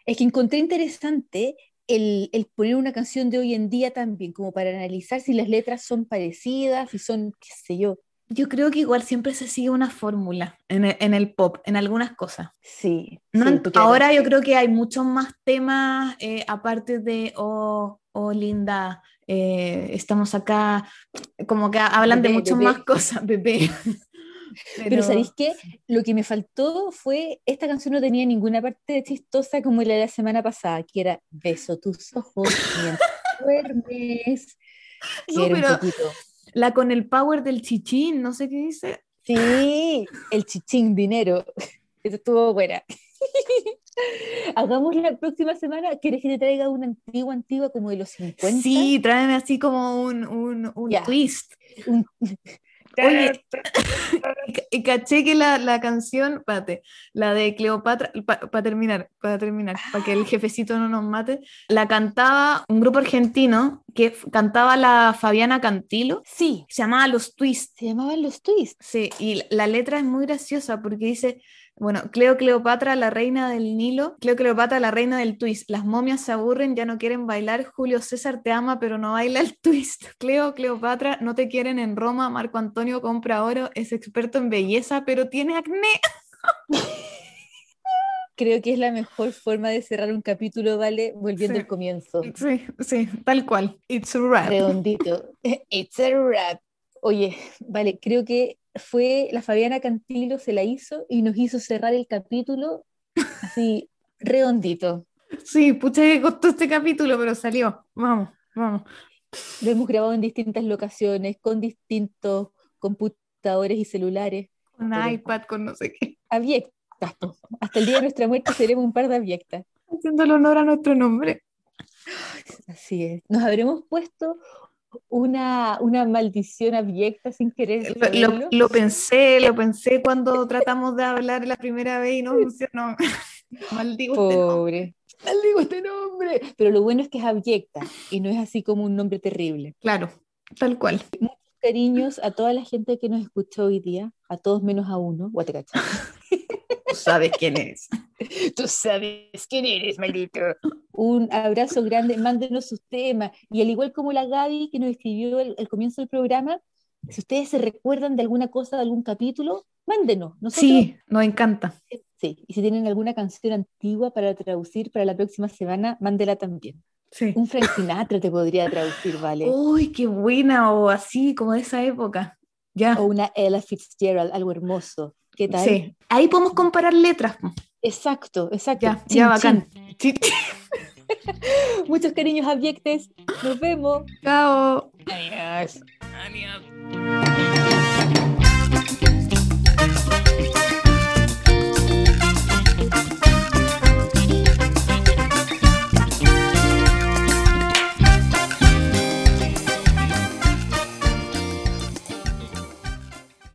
Speaker 3: Es que encontré interesante el, el poner una canción de hoy en día también, como para analizar si las letras son parecidas, si son, qué sé yo.
Speaker 4: Yo creo que igual siempre se sigue una fórmula en el, en el pop, en algunas cosas.
Speaker 3: Sí.
Speaker 4: No, ahora yo creo que hay muchos más temas, eh, aparte de, oh, oh, linda, eh, estamos acá, como que hablan de muchas más cosas, bebé.
Speaker 3: Pero, ¿sabéis qué? Lo que me faltó fue, esta canción no tenía ninguna parte chistosa como la de la semana pasada, que era beso tus ojos mientras duermes.
Speaker 4: No, pero-. La con el power del chichín, no sé qué dice.
Speaker 3: Sí, el chichín dinero. Eso estuvo buena. Hagamos la próxima semana. ¿Quieres que te traiga una antigua, antigua como de los 50?
Speaker 4: Sí, tráeme así como un, un, un twist.
Speaker 3: Un-
Speaker 4: Oye, y ca- y caché que la, la canción, espérate, la de Cleopatra, para terminar, para terminar, para que el jefecito no nos mate, la cantaba un grupo argentino que cantaba la Fabiana Cantilo,
Speaker 3: Sí,
Speaker 4: se llamaba Los Twists.
Speaker 3: se llamaban los twists.
Speaker 4: Sí, y la- la letra es muy graciosa porque dice, bueno, Cleo Cleopatra, la reina del Nilo, Cleo Cleopatra, la reina del twist, las momias se aburren, ya no quieren bailar, Julio César te ama, pero no baila el twist, Cleo Cleopatra, no te quieren en Roma, Marco Antonio compra oro, es experto en belleza, pero tiene acné.
Speaker 3: Creo que es la mejor forma de cerrar un capítulo, ¿vale? Volviendo
Speaker 4: Sí.
Speaker 3: al comienzo.
Speaker 4: Sí, sí, tal cual, it's a rap.
Speaker 3: Redondito. It's a wrap. Oye, vale, creo que fue la Fabiana Cantilo, se la hizo y nos hizo cerrar el capítulo así, redondito.
Speaker 4: Sí, pucha que costó este capítulo, pero salió, vamos, vamos.
Speaker 3: Lo hemos grabado en distintas locaciones, con distintos computadores y celulares.
Speaker 4: Con
Speaker 3: Pero-
Speaker 4: iPad, con no sé qué,
Speaker 3: Abyectas. po. Hasta el día de nuestra muerte seremos un par de abyectas.
Speaker 4: haciendo el honor a nuestro nombre.
Speaker 3: Así es. Nos habremos puesto una, una maldición abyecta sin querer.
Speaker 4: Lo, lo- pensé, lo pensé cuando tratamos de hablar la primera vez y no funcionó. Maldigo este nombre.
Speaker 3: Pobre. Maldigo este nombre. Pero lo bueno es que es abyecta y no es así como un nombre terrible.
Speaker 4: Claro, tal cual.
Speaker 3: Cariños a toda la gente que nos escuchó hoy día, a todos menos a uno. Guatecacha.
Speaker 4: Tú sabes quién es.
Speaker 3: Tú sabes quién eres, maldito. Un abrazo grande, mándenos sus temas. Y al igual como la Gaby que nos escribió el, el comienzo del programa, si ustedes se recuerdan de alguna cosa, de algún capítulo, mándenos. Nosotros,
Speaker 4: Sí, nos encanta.
Speaker 3: sí. Y si tienen alguna canción antigua para traducir para la próxima semana, mándela también.
Speaker 4: Sí.
Speaker 3: Un Frank Sinatra te podría traducir, ¿vale?
Speaker 4: Uy, qué buena, o así, como de esa época. Ya.
Speaker 3: O una Ella Fitzgerald, algo hermoso. ¿Qué tal?
Speaker 4: Sí. Ahí podemos comparar letras.
Speaker 3: Exacto, exacto.
Speaker 4: Ya,
Speaker 3: Chin,
Speaker 4: ya, bacán.
Speaker 3: chin. Muchos cariños abyectes. Nos vemos.
Speaker 4: Chao.
Speaker 3: Adiós.
Speaker 4: Adiós.